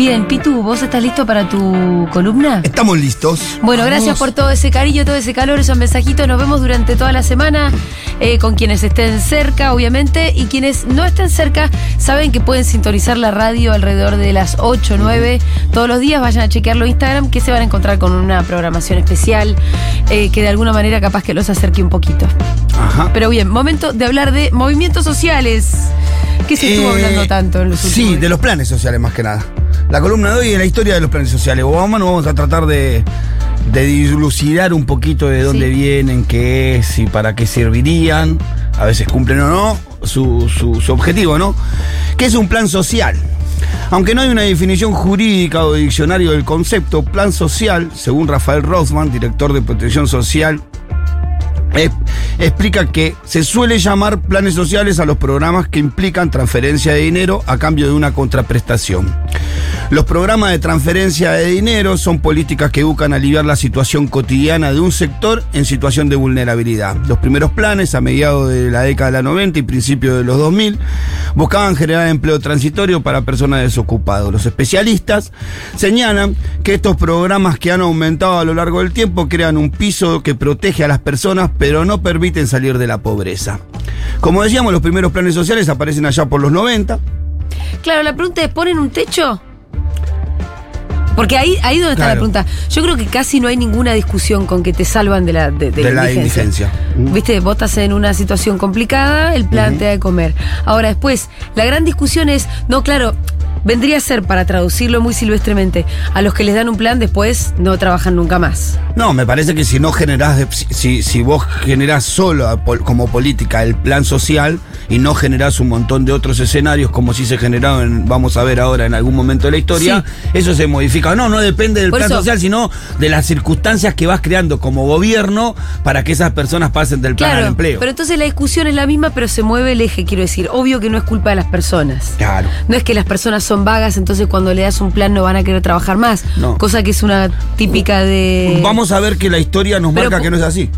Bien, Pitu, ¿vos estás listo para tu columna? Estamos listos. Bueno, gracias por todo ese cariño, todo ese calor, esos mensajitos. Nos vemos durante toda la semana eh, con quienes estén cerca, obviamente, y quienes no estén cerca saben que pueden sintonizar la radio alrededor de las 8, 9 todos los días. Vayan a chequearlo en Instagram, que se van a encontrar con una programación especial eh, que de alguna manera capaz que los acerque un poquito. Ajá. Pero bien, momento de hablar de movimientos sociales. ¿Qué se estuvo Eh, hablando tanto en los últimos Sí, días? de los planes sociales más que nada. La columna de hoy es la historia de los planes sociales. Obama nos vamos a tratar de, de dilucidar un poquito de dónde Sí. vienen, qué es y para qué servirían. A veces cumplen o no su, su- su objetivo, ¿no? ¿Qué es un plan social? Aunque no hay una definición jurídica o diccionario del concepto, plan social, según Rafael Rothman, director de protección social es- explica que se suele llamar planes sociales a los programas que implican transferencia de dinero a cambio de una contraprestación. Los programas de transferencia de dinero son políticas que buscan aliviar la situación cotidiana de un sector en situación de vulnerabilidad. Los primeros planes, a mediados de la década de la 90 y principios de los 2000, buscaban generar empleo transitorio para personas desocupadas. Los especialistas señalan que estos programas que han aumentado a lo largo del tiempo crean un piso que protege a las personas, pero no permiten salir de la pobreza. Como decíamos, los primeros planes sociales aparecen allá por los 90. Claro, la pregunta es, ¿ponen un techo? Porque ahí, ahí donde está la pregunta. Yo creo que casi no hay ninguna discusión con que te salvan de la, de, de De la indigencia. Viste, vos estás en una situación complicada, el plan te da de comer. Ahora después, la gran discusión es, no, claro, vendría a ser, para traducirlo muy silvestremente, a los que les dan un plan después no trabajan nunca más. No, me parece que si no generás, si, si- vos generás solo como política el plan social y no generás un montón de otros escenarios como si se generaron, vamos a ver ahora en algún momento de la historia, eso se modifica. No, no depende del Por plan eso- social, sino de las circunstancias que vas creando como gobierno para que esas personas pasen del plan Claro, al empleo. pero entonces la discusión es la misma, pero se mueve el eje, quiero decir. Obvio que no es culpa de las personas. Claro. No es que las personas son vagas, entonces cuando le das un plan no van a querer trabajar más. No. Cosa que es una típica de. Vamos a ver que la historia nos Pero marca que no es así.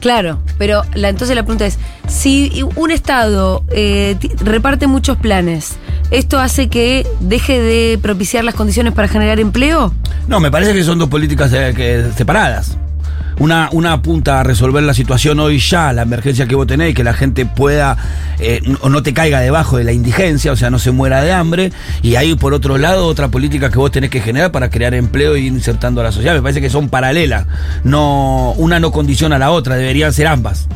Claro, pero la, entonces la pregunta es: si un Estado eh, reparte muchos planes, ¿esto hace que deje de propiciar las condiciones para generar empleo? No, me parece que son dos políticas eh, que- separadas. Una, una apunta a resolver la situación hoy ya, la emergencia que vos tenés, que la gente pueda eh, o no te caiga debajo de la indigencia, o sea, no se muera de hambre. Y hay por otro lado otra política que vos tenés que generar para crear empleo y ir insertando a la sociedad. Me parece que son paralelas. No, una no condiciona a la otra, deberían ser ambas.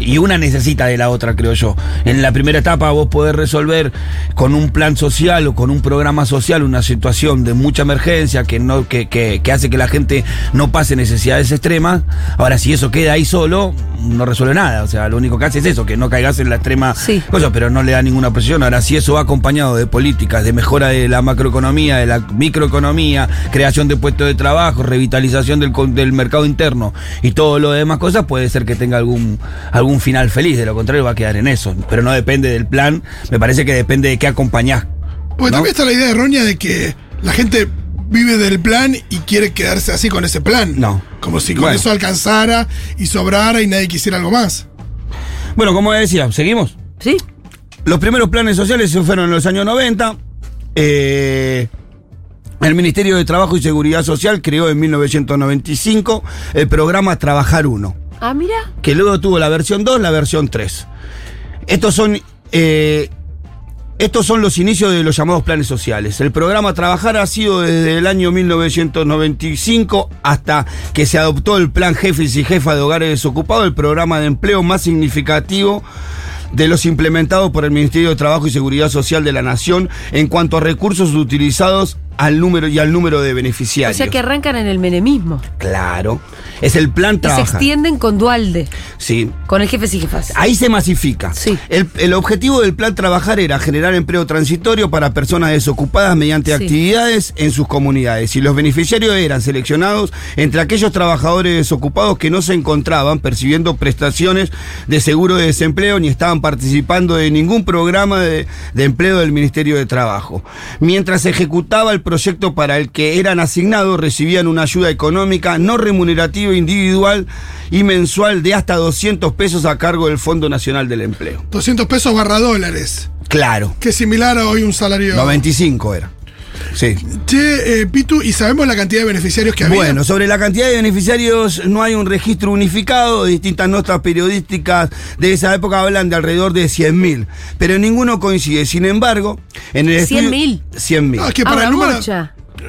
Y una necesita de la otra, creo yo. En la primera etapa vos podés resolver con un plan social o con un programa social una situación de mucha emergencia que, no, que, que- que hace que la gente no pase necesidades extremas. Ahora, si eso queda ahí solo, no resuelve nada. O sea, lo único que hace es eso, que no caigas en la extrema Sí. cosa, pero no le da ninguna presión. Ahora, si eso va acompañado de políticas de mejora de la macroeconomía, de la microeconomía, creación de puestos de trabajo, revitalización del, con- del mercado interno y todo lo demás cosas, puede ser que tenga algún, algún final feliz. De lo contrario, va a quedar en eso. Pero no depende del plan, me parece que depende de qué acompañás. Pues ¿No? también está la idea errónea de que la gente vive del plan y quiere quedarse así con ese plan. No. Como si con Bueno. eso alcanzara y sobrara y nadie quisiera algo más. Bueno, como decía, ¿seguimos? ¿Sí? Los primeros planes sociales se fueron en los años 90. Eh, el Ministerio de Trabajo y Seguridad Social creó en 1995 el programa Trabajar Uno, Ah, mira. que luego tuvo la versión 2, la versión 3. Estos son, eh, estos son los inicios de los llamados planes sociales. El programa Trabajar ha sido desde el año 1995 hasta que se adoptó el plan Jefes y Jefas de Hogares Desocupados, el programa de empleo más significativo de los implementados por el Ministerio de Trabajo y Seguridad Social de la Nación en cuanto a recursos utilizados al número y al número de O beneficiarios. sea que arrancan en el menemismo. Claro. Es el plan Y se extienden con Dualde, Sí. con el jefe y jefas. Ahí se masifica. Sí. El, el objetivo del plan Trabajar era generar empleo transitorio para personas desocupadas mediante Sí. actividades en sus comunidades. Y los beneficiarios eran seleccionados entre aquellos trabajadores desocupados que no se encontraban percibiendo prestaciones de seguro de desempleo ni estaban participando de ningún programa de, de empleo del Ministerio de Trabajo. Mientras se ejecutaba el proyecto para el que eran asignados, recibían una ayuda económica no remunerativa individual y mensual de hasta 200 pesos a cargo del Fondo Nacional del Empleo. 200 pesos barra dólares. Claro. Que es similar a hoy un salario. 95 era. Sí. Che, eh, Pitu, ¿y sabemos la cantidad de beneficiarios que había? Bueno, sobre la cantidad de beneficiarios no hay un registro unificado. Distintas notas periodísticas de esa época hablan de alrededor de 100.000, pero ninguno coincide. Sin embargo, en el estudio- 100.000. 100.000. No, es que Ah, para el número.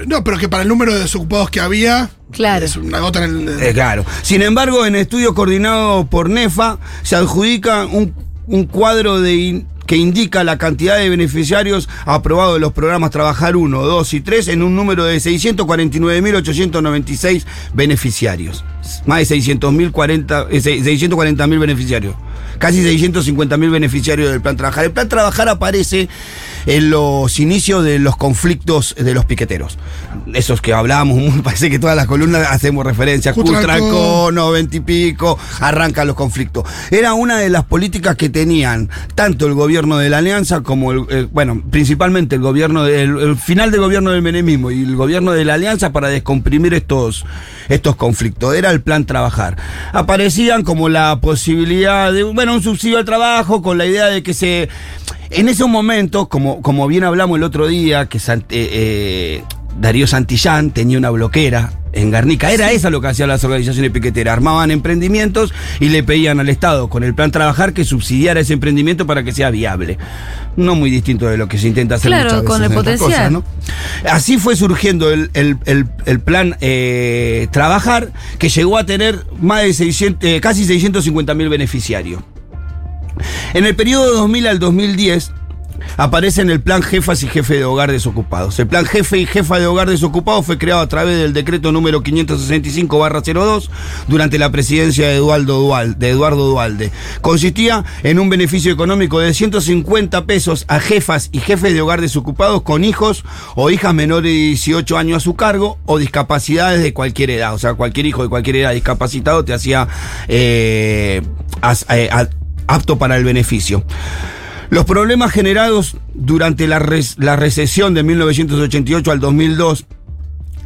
No, pero que para el número de desocupados que había. Claro. Es una gota en el. Eh, claro. Sin embargo, en estudios coordinados por NEFA se adjudica un, un cuadro de in- que indica la cantidad de beneficiarios aprobados de los programas Trabajar 1, 2 y 3 en un número de 649.896 beneficiarios. Más de 600.040 eh, se- 640.000 beneficiarios. Casi 650.000 beneficiarios del Plan Trabajar. El Plan Trabajar aparece en los inicios de los conflictos de los piqueteros. Esos que hablábamos, parece que todas las columnas hacemos referencia. Cutralcó, 90 y pico, arrancan los conflictos. Era una de las políticas que tenían tanto el gobierno de la Alianza como el, eh, bueno, principalmente el gobierno, del el final del gobierno del menemismo y el gobierno de la Alianza para descomprimir estos, estos conflictos. Era el plan trabajar. Aparecían como la posibilidad de, bueno, un subsidio al trabajo con la idea de que se... En esos momentos, como, como bien hablamos el otro día, que eh, eh, Darío Santillán tenía una bloquera en Garnica. Era esa lo que hacían las organizaciones piqueteras. Armaban emprendimientos y le pedían al Estado, con el plan trabajar, que subsidiara ese emprendimiento para que sea viable. No muy distinto de lo que se intenta hacer Claro, muchas con el en potencial. ¿no? Así fue surgiendo el, el- el- el plan eh, Trabajar, que llegó a tener más de 600, eh, casi 650 mil beneficiarios. En el periodo 2000 al 2010 aparece en el plan Jefas y Jefe de Hogar Desocupados. El plan Jefe y Jefa de Hogar Desocupados fue creado a través del decreto número 565-02 durante la presidencia de Eduardo, Dual- de Dualde. Consistía en un beneficio económico de 150 pesos a jefas y jefes de hogar desocupados con hijos o hijas menores de 18 años a su cargo o discapacidades de cualquier edad. O sea, cualquier hijo de cualquier edad discapacitado te hacía eh, eh, apto para el beneficio. Los problemas generados durante la, recesión de 1988 al 2002,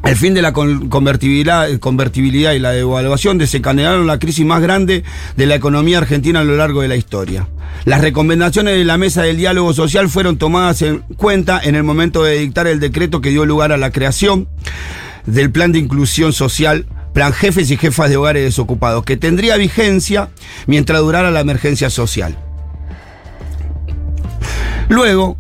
el fin de la con- convertibilidad, convertibilidad y la devaluación desencadenaron la crisis más grande de la economía argentina a lo largo de la historia. Las recomendaciones de la mesa del diálogo social fueron tomadas en cuenta en el momento de dictar el decreto que dio lugar a la creación del plan de inclusión social, plan jefes y jefas de hogares desocupados, que tendría vigencia mientras durara la emergencia social. Luego,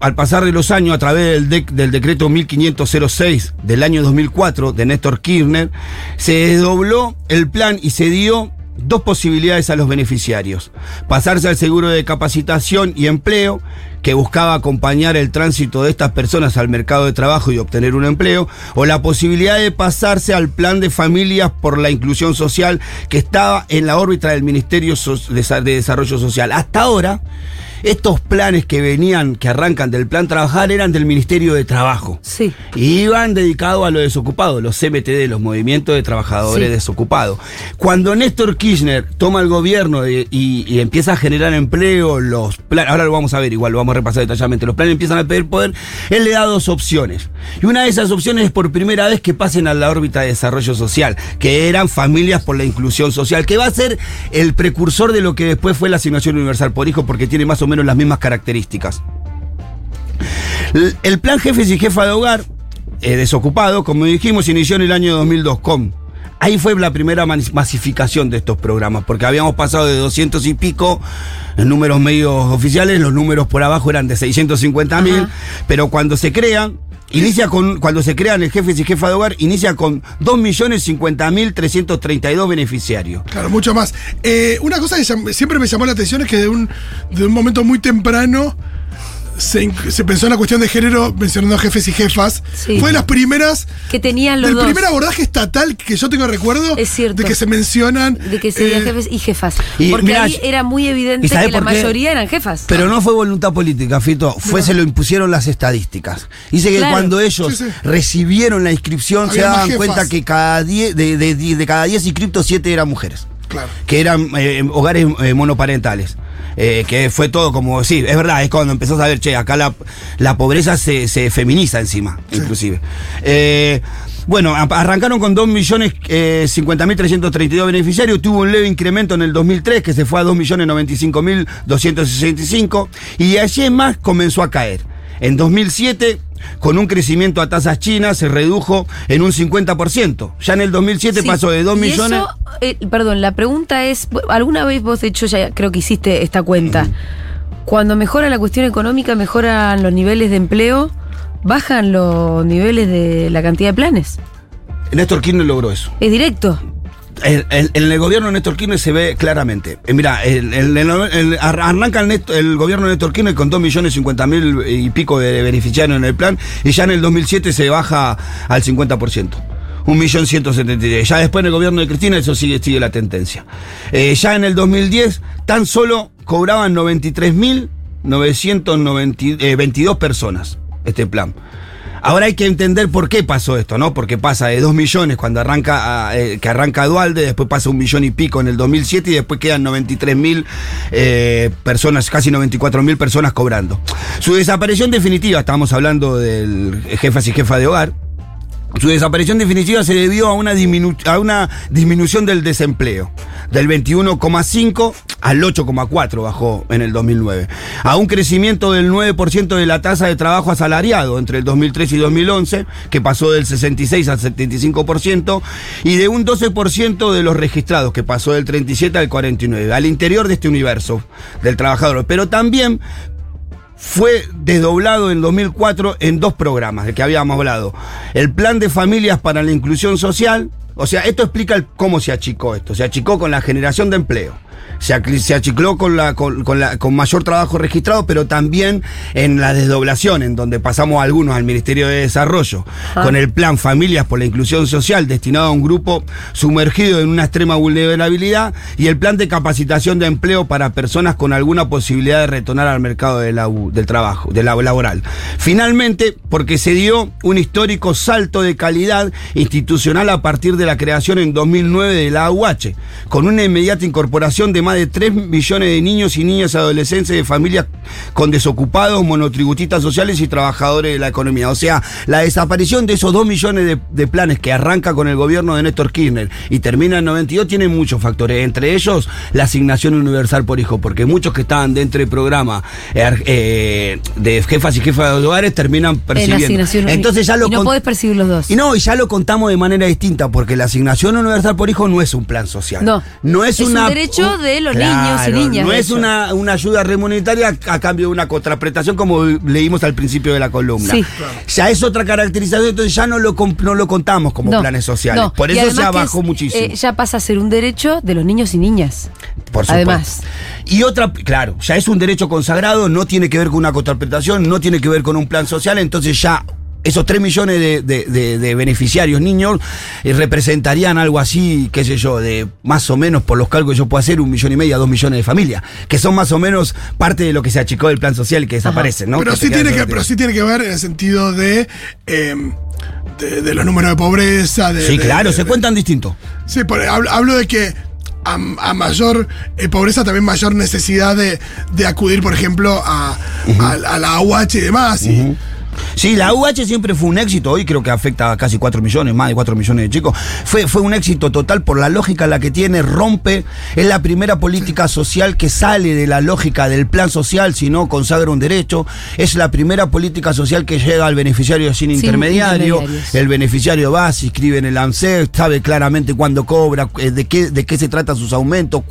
al pasar de los años, a través del, dec- del decreto 1506 del año 2004 de Néstor Kirchner, se desdobló el plan y se dio dos posibilidades a los beneficiarios. Pasarse al seguro de capacitación y empleo, que buscaba acompañar el tránsito de estas personas al mercado de trabajo y obtener un empleo, o la posibilidad de pasarse al plan de familias por la inclusión social, que estaba en la órbita del Ministerio de Desarrollo Social. Hasta ahora, estos planes que venían, que arrancan del plan trabajar, eran del Ministerio de Trabajo. Sí. Y iban dedicados a los desocupados, los CMTD, los movimientos de trabajadores Sí. desocupados. Cuando Néstor Kirchner toma el gobierno y empieza a generar empleo, los planes, ahora lo vamos a ver, igual lo vamos a repasar detalladamente, los planes empiezan a pedir poder, él le da dos opciones. Y una de esas opciones es por primera vez que pasen a la órbita de desarrollo social, que eran familias por la inclusión social, que va a ser el precursor de lo que después fue la asignación universal por hijo, porque tiene más o menos las mismas características. El plan Jefes y Jefa de Hogar, eh, desocupado, como dijimos, inició en el año 2002 con... Ahí fue la primera mas- masificación de estos programas, porque habíamos pasado de 200 y pico en números medios oficiales, los números por abajo eran de 650 mil, pero cuando se crean, inicia con, cuando se crean el jefes y jefa de hogar, inicia con 2.050.332 beneficiarios. Claro, mucho más. Eh, una cosa que siempre me llamó la atención es que de un, de un momento muy temprano se, pensó en la cuestión de género mencionando jefes y jefas. Sí. Fue de las primeras. Que tenían los del dos. primer abordaje estatal que yo tengo recuerdo Es cierto. de que se mencionan. De que serían eh, jefes y jefas. y Porque mirá, ahí era muy evidente ¿y sabe que la mayoría eran jefas. Pero no fue voluntad política, Fito, fue se lo impusieron las estadísticas. Dice que Claro. cuando ellos Sí, sí. recibieron la inscripción se Había daban cuenta que cada diez, de, de- de cada 10 inscriptos, 7 eran mujeres. Claro. Que eran eh, hogares eh, monoparentales. Eh, que fue todo como, sí, es verdad, es cuando empezás a ver, che, acá la, la pobreza se, se feminiza encima, inclusive. Eh, bueno, arrancaron con 2.050.332 beneficiarios, tuvo un leve incremento en el 2003 que se fue a 2.095.265 y de allí en más comenzó a caer. En 2007 con un crecimiento a tasas chinas, se redujo en un 50%. Ya en el 2007 Sí. pasó de 2 Y millones. eso, eh, perdón, la pregunta es, ¿alguna vez vos, de hecho, ya creo que hiciste esta cuenta? Cuando mejora la cuestión económica, mejoran los niveles de empleo, bajan los niveles de la cantidad de planes. Néstor Kirchner logró eso. Es directo. En, el gobierno de Néstor Kirchner se ve claramente. Eh, mira, arranca el, gobierno de Néstor Kirchner con 2 millones 50 mil y pico de beneficiarios en el plan y ya en el 2007 se baja al 50%. Un millón ciento setenta y diez. Ya después en el gobierno de Cristina eso sigue, sigue la tendencia. Eh, ya en el 2010 tan solo cobraban 93.922 eh, personas este plan. Ahora hay que entender por qué pasó esto, ¿no? Porque pasa de 2 millones cuando arranca, eh, que arranca Dualde, después pasa un millón y pico en el 2007 y después quedan 93 mil eh, personas, casi 94 mil personas cobrando. Su desaparición definitiva, estamos hablando del jefas y jefa de hogar, su desaparición definitiva se debió a una, disminución del desempleo. Del 21,5 al 8,4 bajó en el 2009. A un crecimiento del 9% de la tasa de trabajo asalariado entre el 2003 y 2011, que pasó del 66 al 75%, y de un 12% de los registrados, que pasó del 37 al 49, al interior de este universo del trabajador. Pero también fue desdoblado en 2004 en dos programas de que habíamos hablado. El plan de familias para la inclusión social, o sea, esto explica el- cómo se achicó esto. Se achicó con la generación de empleo. Se, achicó con, la, con, con la- con mayor trabajo registrado, pero también en la desdoblación, en donde pasamos algunos al Ministerio de Desarrollo, con el plan Familias por la Inclusión Social, destinado a un grupo sumergido en una extrema vulnerabilidad, y el plan de capacitación de empleo para personas con alguna posibilidad de retornar al mercado de la u- del trabajo, de la laboral. Finalmente, porque se dio un histórico salto de calidad institucional a partir de la creación en 2009 de la AUH, con una inmediata incorporación de más de 3 millones de niños y niñas adolescentes de familias con desocupados, monotributistas sociales y trabajadores de la economía. O sea, la desaparición de esos 2 millones de, de planes que arranca con el gobierno de Néstor Kirchner y termina en 92 tiene muchos factores, entre ellos la asignación universal por hijo, porque muchos que estaban dentro del programa eh, eh, de jefas y jefas de hogares terminan En percibiendo. Entonces ya lo y no podés percibir los dos. y no, y ya lo contamos de manera distinta, porque la asignación universal por hijo no es un plan social. No. no es, Es un derecho de los niños y niñas, No de es una, una ayuda remuneraria a cambio de una contraprestación, como leímos al principio de la columna. Sí. Ya es otra caracterización, entonces ya no lo, no lo contamos como No, planes sociales. no. Por eso que bajó es, muchísimo. eh, ya pasa a ser un derecho de los niños y niñas. Por supuesto. Además. Y otra, claro, ya es un derecho consagrado, no tiene que ver con una contraprestación, no tiene que ver con un plan social, entonces ya esos 3 millones de, de- de- de beneficiarios niños eh, representarían algo así, qué sé yo, de más o menos, por los cálculos que yo puedo hacer, un millón y medio a dos millones de familias, que son más o menos parte de lo que se achicó del plan social y que desaparecen, ¿no? pero, Que sí tiene que, pero sí tiene que ver en el sentido de, eh, de, de los números de pobreza. De, Sí, de- claro, de- se de- cuentan distinto. Sí, por- hablo, hablo de que a, a mayor eh, pobreza también mayor necesidad de, de acudir, por ejemplo, a, a- a la AUH y demás. y- Sí, la UH siempre fue un éxito, hoy creo que afecta a casi 4 millones, más de 4 millones de chicos. Fue, fue un éxito total por la lógica la que tiene, rompe, es la primera política social que sale de la lógica del plan social, sino consagra un derecho, es la primera política social que llega al beneficiario sin, intermediario, intermediarios. el beneficiario va, se inscribe en el ANSES, sabe claramente cuándo cobra, eh, de qué, de qué se trata sus aumentos,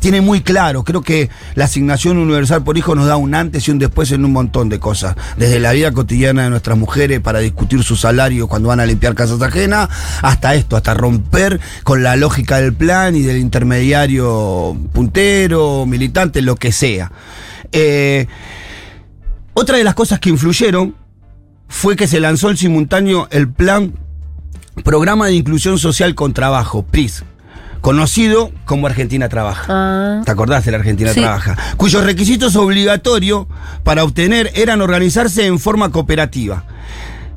tiene muy claro, creo que la asignación universal por hijo nos da un antes y un después en un montón de cosas, desde la vida cotidiana de nuestras mujeres para discutir su salario cuando van a limpiar casas ajenas, hasta esto, hasta romper con la lógica del plan y del intermediario puntero, militante, lo que sea. Eh, otra de las cosas que influyeron fue que se lanzó el simultáneo el plan Programa de Inclusión Social con Trabajo, PRIS, conocido como Argentina Trabaja. Ah. ¿Te acordás de la Argentina Sí. Trabaja? Cuyos requisitos obligatorios para obtener eran organizarse en forma cooperativa.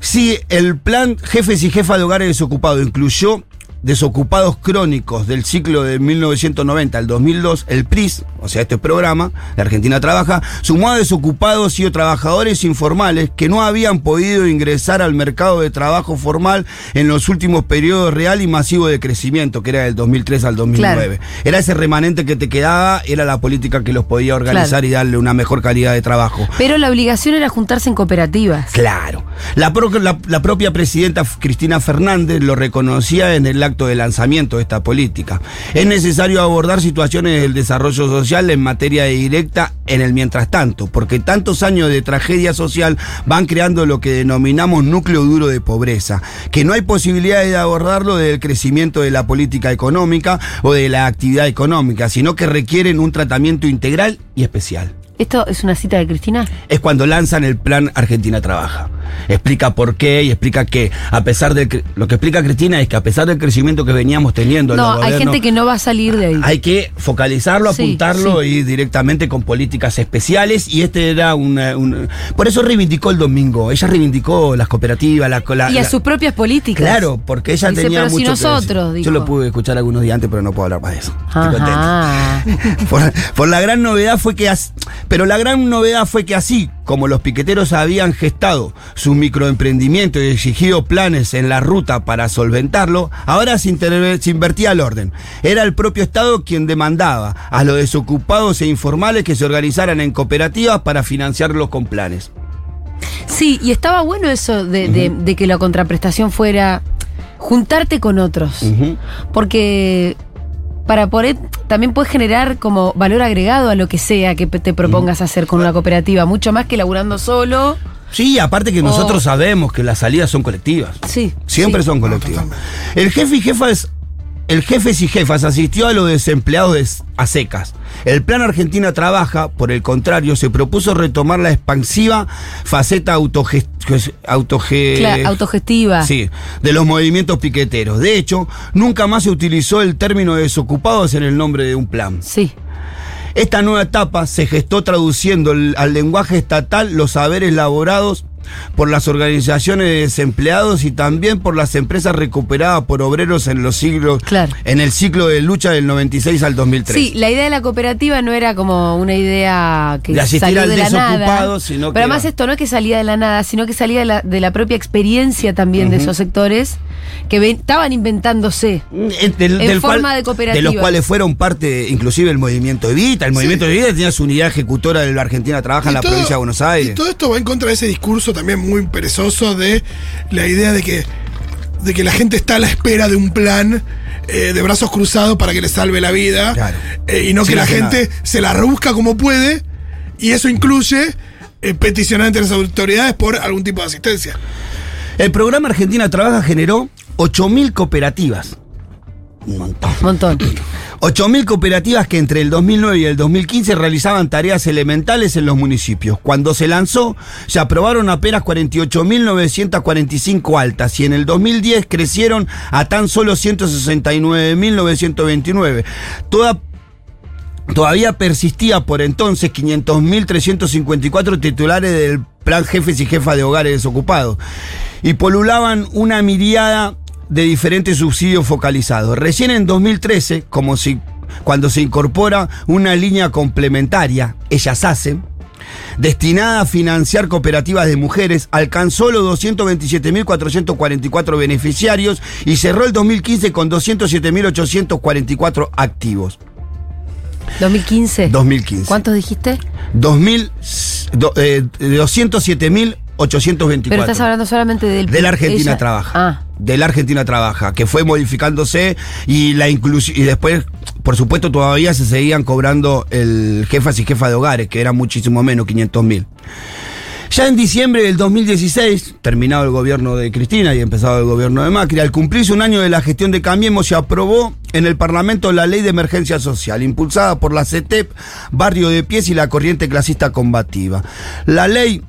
Si el plan Jefes y Jefas de Hogares Desocupados incluyó desocupados crónicos del ciclo de 1990 al 2002, el PRIS, o sea, este programa, de Argentina Trabaja, sumó a desocupados y o trabajadores informales que no habían podido ingresar al mercado de trabajo formal en los últimos periodos real y masivo de crecimiento, que era del 2003 al 2009. Era ese remanente que te quedaba, era la política que los podía organizar Claro. y darle una mejor calidad de trabajo. Pero la obligación era juntarse en cooperativas. Claro. La, pro- la- la propia presidenta Cristina Fernández lo reconocía en el acto de lanzamiento de esta política. Es necesario abordar situaciones del desarrollo social en materia directa en el mientras tanto, porque tantos años de tragedia social van creando lo que denominamos núcleo duro de pobreza, que no hay posibilidad de abordarlo del crecimiento de la política económica o de la actividad económica, sino que requieren un tratamiento integral y especial ¿Esto es una cita de Cristina? es cuando lanzan el plan Argentina Trabaja. Explica por qué y explica que a pesar de que lo que explica Cristina es que a pesar del crecimiento que veníamos teniendo en No, hay gente que no va a salir de ahí. hay que focalizarlo, Sí, apuntarlo sí. y directamente con políticas especiales y este era una, un- por eso reivindicó el domingo, ella reivindicó las cooperativas, la, la- y a la- sus propias políticas. Claro, porque ella Dice, tenía pero mucho nosotros, Yo lo pude escuchar algunos días antes, pero no puedo hablar más de eso. Estoy. Por, por la gran novedad fue que as- pero la gran novedad fue que así como los piqueteros habían gestado su microemprendimiento y exigido planes en la ruta para solventarlo, ahora se, invertía el orden. Era el propio Estado quien demandaba a los desocupados e informales que se organizaran en cooperativas para financiarlos con planes. Sí, y estaba bueno eso de, de- de que la contraprestación fuera juntarte con otros. Porque para poder también puedes generar como valor agregado a lo que sea que te propongas hacer con una cooperativa, mucho más que laburando solo. Sí, aparte que O- nosotros sabemos que las salidas son colectivas. Sí. Siempre sí. son colectivas. El jefe y jefas, el jefes y jefas asistió a los desempleados de- a secas. El plan Argentina Trabaja, por el contrario, se propuso retomar la expansiva faceta autoge- autoge- Cla- autogestiva. Sí, de los movimientos piqueteros. De hecho, nunca más se utilizó el término desocupados en el nombre de un plan. Sí. Esta nueva etapa se gestó traduciendo al lenguaje estatal los saberes elaborados por las organizaciones de desempleados y también por las empresas recuperadas por obreros en los siglos Claro. en el ciclo de lucha del 96 al 2003. Sí, la idea de la cooperativa no era como una idea que De asistir salió al de la desocupado, nada. sino que Pero además era- esto no es que salía de la nada, sino que salía de la, de la propia experiencia también de esos sectores que ven- estaban inventándose. Eh, del- En del forma cual- de cooperativas. los cuales fueron parte, inclusive el movimiento Evita. El movimiento Evita tenía su unidad ejecutora de la Argentina Trabaja en la todo- provincia de Buenos Aires. Y todo esto va en contra de ese discurso también muy perezoso de la idea de que, de que la gente está a la espera de un plan eh, de brazos cruzados para que le salve la vida. Claro. eh, y no que la gente nada. se la rebusca como puede. Y eso incluye eh, peticionar ante las autoridades por algún tipo de asistencia. El programa Argentina Trabaja generó 8.000 cooperativas. Un montón. Montón. 8.000 cooperativas que entre el 2009 y el 2015 realizaban tareas elementales en los municipios. Cuando se lanzó, se aprobaron apenas 48.945 altas y en el 2010 crecieron a tan solo 169.929. Toda Todavía persistía por entonces 500.354 titulares del plan jefes y jefas de hogares desocupados y polulaban una miriada de diferentes subsidios focalizados. Recién en 2013, como si cuando se incorpora una línea complementaria, ellas hacen, destinada a financiar cooperativas de mujeres, alcanzó los 227.444 beneficiarios y cerró el 2015 con 207.844 activos. 2015. 2015. ¿Cuántos dijiste? 2000, do- eh, 207.824. Pero estás hablando solamente del. De la Argentina ella- Trabaja. Ah. De la Argentina Trabaja, que fue modificándose y la inclusi- y después, por supuesto, todavía se seguían cobrando el jefas y jefas de hogares, que era muchísimo menos, 500 mil. Ya en diciembre del 2016, terminado el gobierno de Cristina y empezado el gobierno de Macri, al cumplirse un año de la gestión de Cambiemos, se aprobó en el Parlamento la Ley de Emergencia Social, impulsada por la CETEP, Barrio de Pies y la Corriente Clasista Combativa. La ley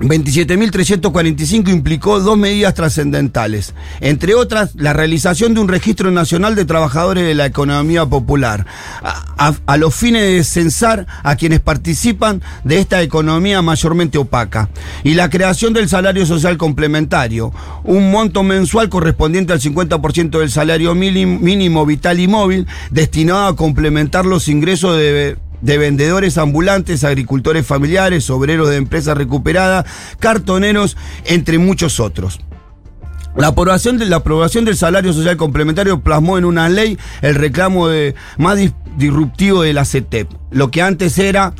27.345 implicó dos medidas trascendentales, entre otras la realización de un registro nacional de trabajadores de la economía popular, a, los fines de censar a quienes participan de esta economía mayormente opaca, y la creación del salario social complementario, un monto mensual correspondiente al 50% del salario mínimo vital y móvil, destinado a complementar los ingresos de de vendedores ambulantes, agricultores familiares, obreros de empresas recuperadas, cartoneros, entre muchos otros. La aprobación, de, la aprobación del salario social complementario plasmó en una ley el reclamo de, más dis- disruptivo de la CETEP, lo que antes era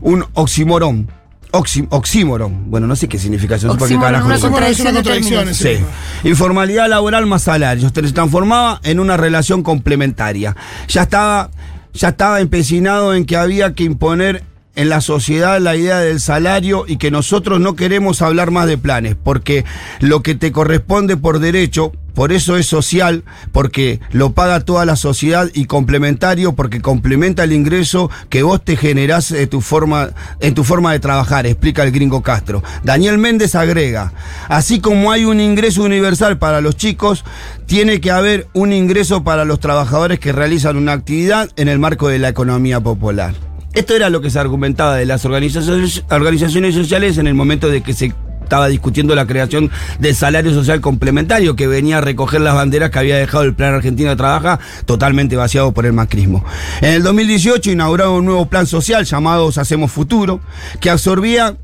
un oximorón. Oxi- oxímoron. Bueno, no sé qué significa eso. no sé Oxímoron, carajo una es contradicción Sí. Informalidad laboral más salarios. Se transformaba en una relación complementaria. Ya estaba, ya estaba empecinado en que había que imponer en la sociedad la idea del salario y que nosotros no queremos hablar más de planes, porque lo que te corresponde por derecho, por eso es social, porque lo paga toda la sociedad y complementario porque complementa el ingreso que vos te generás de tu forma, en tu forma de trabajar, explica el gringo Castro. Daniel Méndez agrega, así como hay un ingreso universal para los chicos, tiene que haber un ingreso para los trabajadores que realizan una actividad en el marco de la economía popular. Esto era lo que se argumentaba de las organizaciones, sociales en el momento de que se estaba discutiendo la creación del salario social complementario que venía a recoger las banderas que había dejado el Plan Argentina Trabaja totalmente vaciado por el macrismo. En el 2018 inauguraron un nuevo plan social llamado Hacemos Futuro que absorbía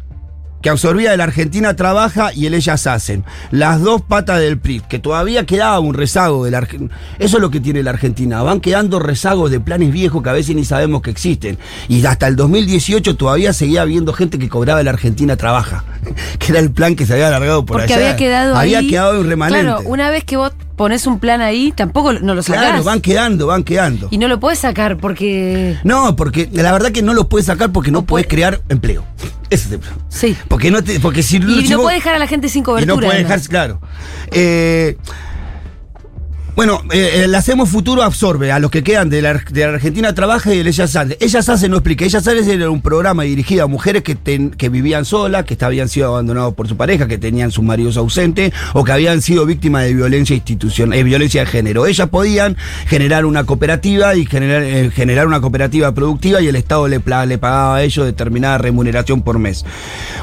que absorbía el Argentina Trabaja y el Ellas Hacen. Las dos patas del PRI, que todavía quedaba un rezago del Argentina. Eso es lo que tiene la Argentina. Van quedando rezagos de planes viejos que a veces ni sabemos que existen. Y hasta el 2018 todavía seguía habiendo gente que cobraba el Argentina Trabaja, que era el plan que se había alargado por Porque allá. había quedado Había ahí. quedado un remanente. Claro, una vez que vos pones un plan ahí, tampoco no lo sacás. Claro, van quedando, van quedando. Y no lo puedes sacar porque. No, porque la verdad que no lo puedes sacar porque no, puedes crear empleo. Ese es. Sí. Porque no te, porque si, Y si no vos- puedes dejar a la gente sin Y cobertura. no puede además. dejarse, claro. Eh, bueno, eh, el Hacemos Futuro absorbe a los que quedan de la, de la Argentina Trabaja y el Ellas Hacen. Ellas Hacen no explica. Ellas Hacen era un programa dirigido a mujeres que, ten- que vivían solas, que habían sido abandonados por su pareja, que tenían sus maridos ausentes o que habían sido víctimas de violencia institucional, eh, violencia de género. Ellas podían generar una cooperativa y generar, eh, generar una cooperativa productiva y el Estado le, le pagaba a ellos determinada remuneración por mes.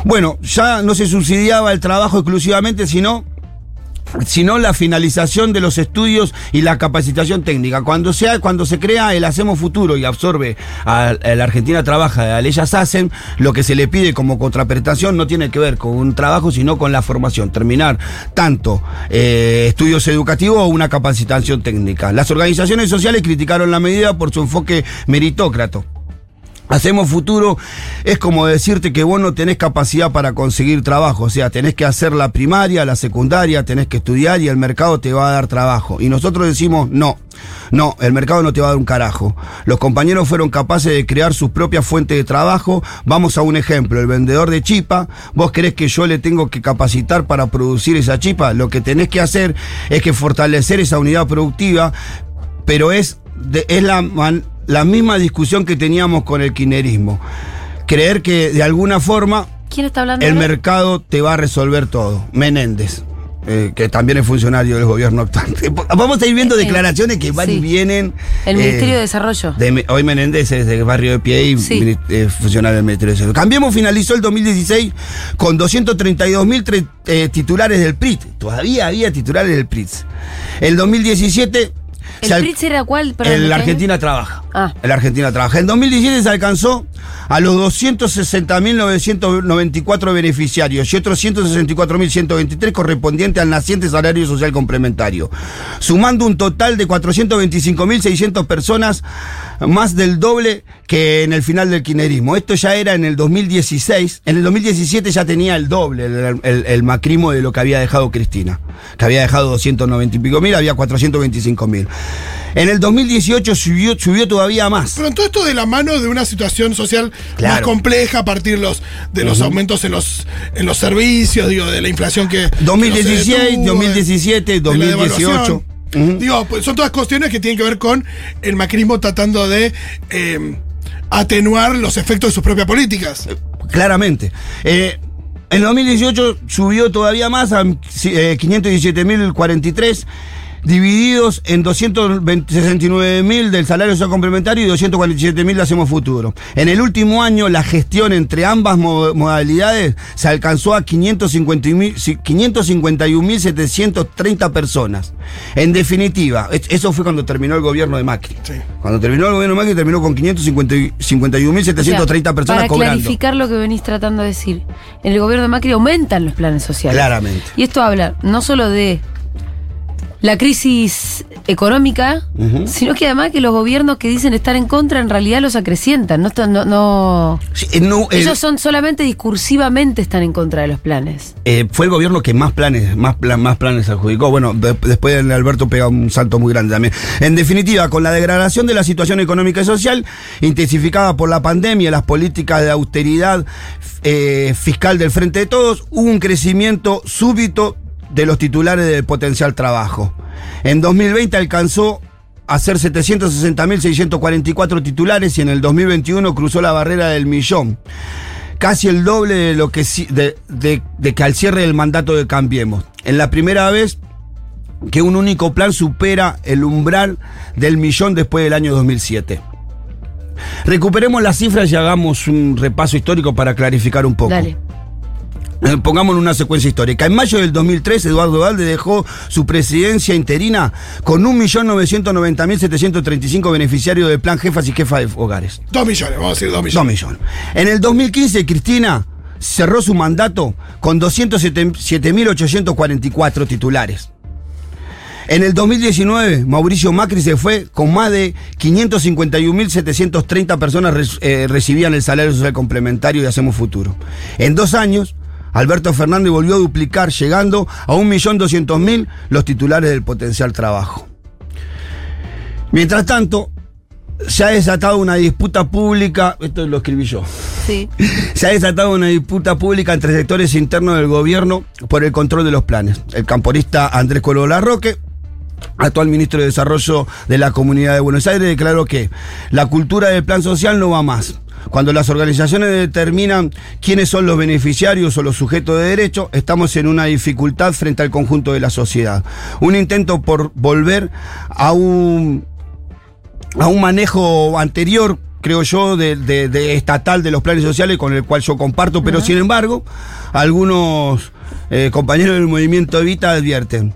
Bueno, ya no se subsidiaba el trabajo exclusivamente, sino sino la finalización de los estudios y la capacitación técnica. Cuando, sea, cuando se crea el Hacemos Futuro y absorbe a, la Argentina Trabaja, a ellas hacen, lo que se le pide como contraprestación no tiene que ver con un trabajo, sino con la formación. Terminar tanto eh, estudios educativos o una capacitación técnica. Las organizaciones sociales criticaron la medida por su enfoque meritócrato. Hacemos futuro es como decirte que vos no tenés capacidad para conseguir trabajo, o sea, tenés que hacer la primaria, la secundaria, tenés que estudiar y el mercado te va a dar trabajo. Y nosotros decimos, no, no, el mercado no te va a dar un carajo. Los compañeros fueron capaces de crear sus propias fuentes de trabajo. Vamos a un ejemplo, el vendedor de chipa, vos crees que yo le tengo que capacitar para producir esa chipa, lo que tenés que hacer es que fortalecer esa unidad productiva, pero es, de- es la, man- la misma discusión que teníamos con el kirchnerismo. Creer que de alguna forma ¿Quién está hablando? el ahora? mercado te va a resolver todo. Menéndez. eh, que también es funcionario del gobierno. Vamos a ir viendo Eh, eh, declaraciones que van sí. y vienen. El eh, Ministerio de Desarrollo. de hoy Menéndez es del barrio de Pie y Sí. eh, funcionario del Ministerio de Salud. Cambiemos finalizó el 2016 con 232 mil titulares del PRIT. Todavía había titulares del PRIT. El 2017 ¿El se al- PRITS era cuál? Perdón, el. Argentina trabaja. Ah. El Argentina trabaja. En 2017 se alcanzó a los 260.994 beneficiarios y otros 164.123 correspondientes al naciente salario social complementario, sumando un total de 425.600 personas, más del doble que en el final del kirchnerismo. Esto ya era en el 2016. En el 2017 ya tenía el doble el, el- el macrismo de lo que había dejado Cristina, que había dejado 290 y pico mil, había 425 mil. En el 2018 subió, subió todavía más. Pero en todo esto de la mano de una situación social Claro. más compleja a partir los, de los aumentos en los, en los servicios, digo, de la inflación que. que no 2016, detuvo, de- 2017, de la 2018. devaluación. Ujú. Digo, pues son todas cuestiones que tienen que ver con el macrismo tratando de eh, atenuar los efectos de sus propias políticas. Claramente. Eh, En 2018 subió todavía más a eh, 517.043 divididos en 269.000 del salario social complementario y 247.000 de Hacemos Futuro. En el último año, la gestión entre ambas mo- modalidades se alcanzó a 550.000 si- 551.730 personas. En definitiva, es- eso fue cuando terminó el gobierno de Macri. Sí. Cuando terminó el gobierno de Macri, terminó con 551.730 O sea, personas para cobrando. clarificar lo que venís tratando de decir, en el gobierno de Macri aumentan los planes sociales. Claramente. Y esto habla no solo de la crisis económica, sino que además que los gobiernos que dicen estar en contra en realidad los acrecientan. No, no, no- Sí, eh, no, el- ellos son solamente discursivamente están en contra de los planes. Eh, fue el gobierno que más planes, más, plan- más planes adjudicó. Bueno, de- después de Alberto pega un salto muy grande también. En definitiva, con la degradación de la situación económica y social, intensificada por la pandemia, las políticas de austeridad eh, fiscal del Frente de Todos, hubo un crecimiento súbito de los titulares del potencial trabajo. En 2020 alcanzó a ser 760.644 titulares y en el 2021 cruzó la barrera del millón casi el doble de lo que de, de- de que al cierre del mandato de Cambiemos. En la primera vez que un único plan supera el umbral del millón después del año 2007. Recuperemos las cifras y hagamos un repaso histórico para clarificar un poco. Dale. Eh, Pongamos en una secuencia histórica. En mayo del 2003, Eduardo Valde dejó su presidencia interina con 1.990.735 beneficiarios del plan jefas y jefas de hogares. Dos millones, vamos a decir dos Dos millones. millones. En el 2015, Cristina cerró su mandato con 207.844 titulares. En el 2019, Mauricio Macri se fue con más de 551.730 personas eh, recibían el salario social complementario de Hacemos Futuro. En dos años, Alberto Fernández volvió a duplicar, llegando a 1.200.000 los titulares del potencial trabajo. Mientras tanto, se ha desatado una disputa pública, esto lo escribí yo, Sí. se ha desatado una disputa pública entre sectores internos del gobierno por el control de los planes. El camporista Andrés Colo Larroque, actual ministro de Desarrollo de la Comunidad de Buenos Aires, declaró que la cultura del plan social no va más. Cuando las organizaciones determinan quiénes son los beneficiarios o los sujetos de derecho, estamos en una dificultad frente al conjunto de la sociedad. Un intento por volver a un a un manejo anterior, creo yo, de, de- de estatal de los planes sociales, con el cual yo comparto, pero sin embargo, algunos eh, compañeros del movimiento Evita advierten.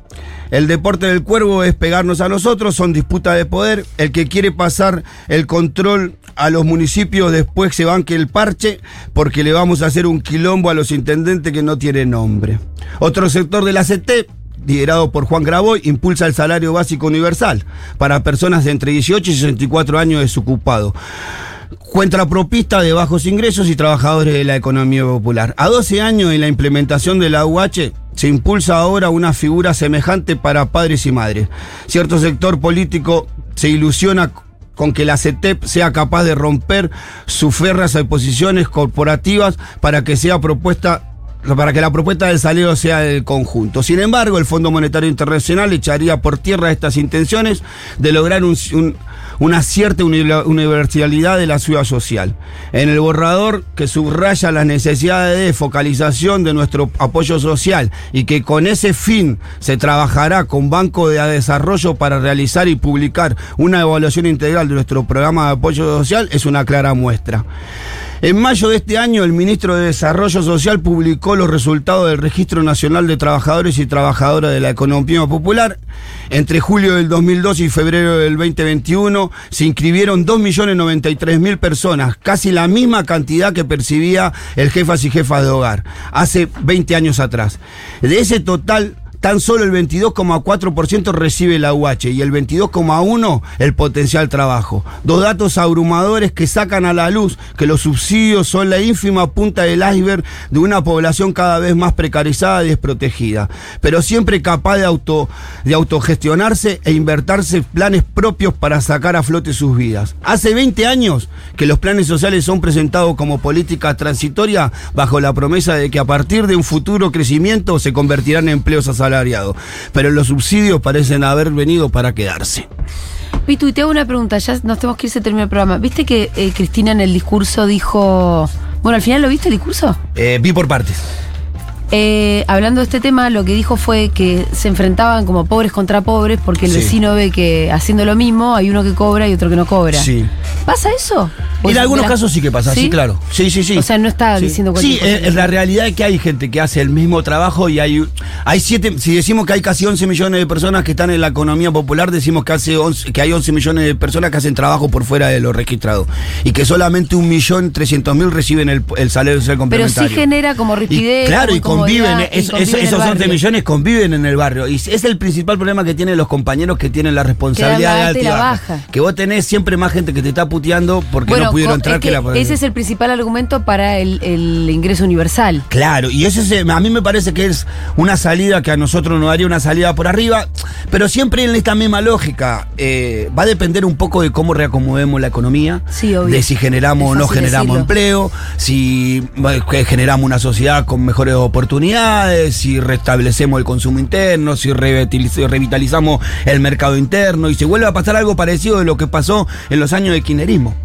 El deporte del cuervo es pegarnos a nosotros, son disputas de poder. El que quiere pasar el control a los municipios después se banque el parche porque le vamos a hacer un quilombo a los intendentes que no tienen nombre. Otro sector de la CT liderado por Juan Graboy, impulsa el salario básico universal para personas de entre 18 y 64 años desocupados. Contrapropista de bajos ingresos y trabajadores de la economía popular. A 12 años en la implementación de la UH se impulsa ahora una figura semejante para padres y madres. Cierto sector político se ilusiona con que la CETEP sea capaz de romper sus férreas posiciones corporativas para que sea propuesta para que la propuesta del salario sea del conjunto. Sin embargo, el Fondo Monetario Internacional echaría por tierra estas intenciones de lograr un- una cierta uni- universalidad de la ciudad social. En el borrador que subraya las necesidades de focalización de nuestro apoyo social y que con ese fin se trabajará con Banco de Desarrollo para realizar y publicar una evaluación integral de nuestro programa de apoyo social, es una clara muestra. En mayo de este año, el ministro de Desarrollo Social publicó los resultados del Registro Nacional de Trabajadores y Trabajadoras de la Economía Popular. Entre julio del 2012 y febrero del 2021 se inscribieron 2.093.000 personas, casi la misma cantidad que percibía el jefas y jefas de hogar hace 20 años atrás. De ese total, Tan solo el 22,4% recibe la UH y el 22,1% el potencial trabajo. Dos datos abrumadores que sacan a la luz que los subsidios son la ínfima punta del iceberg de una población cada vez más precarizada y desprotegida, pero siempre capaz de, auto, de autogestionarse e invertirse planes propios para sacar a flote sus vidas. Hace 20 años que los planes sociales son presentados como política transitoria bajo la promesa de que a partir de un futuro crecimiento se convertirán en empleos asalariados. Pero los subsidios parecen haber venido para quedarse. Pitu, y te hago una pregunta, ya nos tenemos que ir, se termina el programa. ¿Viste que eh, Cristina en el discurso dijo... Bueno, al final lo viste el discurso? Eh, vi por partes. Eh, hablando de este tema, lo que dijo fue que se enfrentaban como pobres contra pobres porque el Sí. vecino ve que haciendo lo mismo hay uno que cobra y otro que no cobra. Sí. ¿Pasa eso? Y en algunos casos sí que pasa, sí, claro. Sí, sí, sí. O sea, no está Sí. diciendo Sí, cualquier cosa. eh, es la realidad es que hay gente que hace el mismo trabajo y hay, hay siete, si decimos que hay casi 11 millones de personas que están en la economía popular, decimos que, hace 11 que hay 11 millones de personas que hacen trabajo por fuera de lo registrado. Y que solamente un millón trescientos mil reciben el, el salario social Pero complementario. sí genera como Y, rigidez. claro, y conviven, y es- esos 11 barrio. millones conviven en el barrio. Y es el principal problema que tienen los compañeros que tienen la responsabilidad la de alta y la baja. Que vos tenés siempre más gente que te está puteando porque Bueno, no pudieron co- entrar es que, la ese es el principal argumento para el, el ingreso universal. Claro, y ese es, a mí me parece que es una salida que a nosotros nos daría una salida por arriba, pero siempre en esta misma lógica. eh, va a depender un poco de cómo reacomodemos la economía, Sí, de si generamos o no generamos decirlo. empleo, si eh, generamos una sociedad con mejores oportunidades, si restablecemos el consumo interno, si revitaliz- revitalizamos el mercado interno y se vuelve a pasar algo parecido de lo que pasó en los años de kirchnerismo.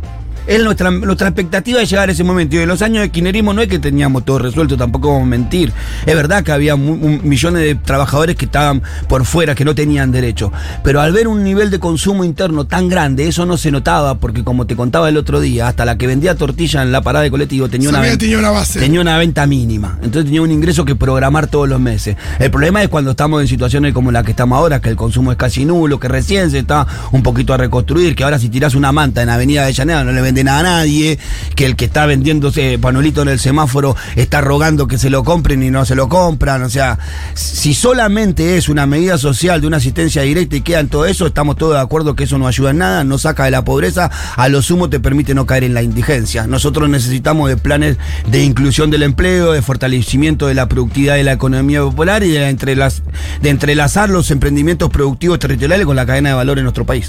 Es nuestra, nuestra expectativa de llegar a ese momento. Y en los años de kirchnerismo no es que teníamos todo resuelto, tampoco vamos a mentir. Es verdad que había un- millones de trabajadores que estaban por fuera, que no tenían derecho. Pero al ver un nivel de consumo interno tan grande, eso no se notaba, porque como te contaba el otro día, hasta la que vendía tortilla en la parada de colectivo tenía una, Sabía que ven- tenía una base. tenía una venta mínima. Entonces tenía un ingreso que programar todos los meses. El problema es cuando estamos en situaciones como la que estamos ahora, que el consumo es casi nulo, que recién se está un poquito a reconstruir, que ahora si tirás una manta en Avenida de Llanera no le vende a nadie, que el que está vendiéndose panuelito en el semáforo está rogando que se lo compren y no se lo compran. O sea, si solamente es una medida social de una asistencia directa y queda en todo eso, estamos todos de acuerdo que eso no ayuda en nada, no saca de la pobreza, a lo sumo te permite no caer en la indigencia. Nosotros necesitamos de planes de inclusión del empleo, de fortalecimiento de la productividad de la economía popular y de, entre las, de entrelazar los emprendimientos productivos territoriales con la cadena de valor en nuestro país.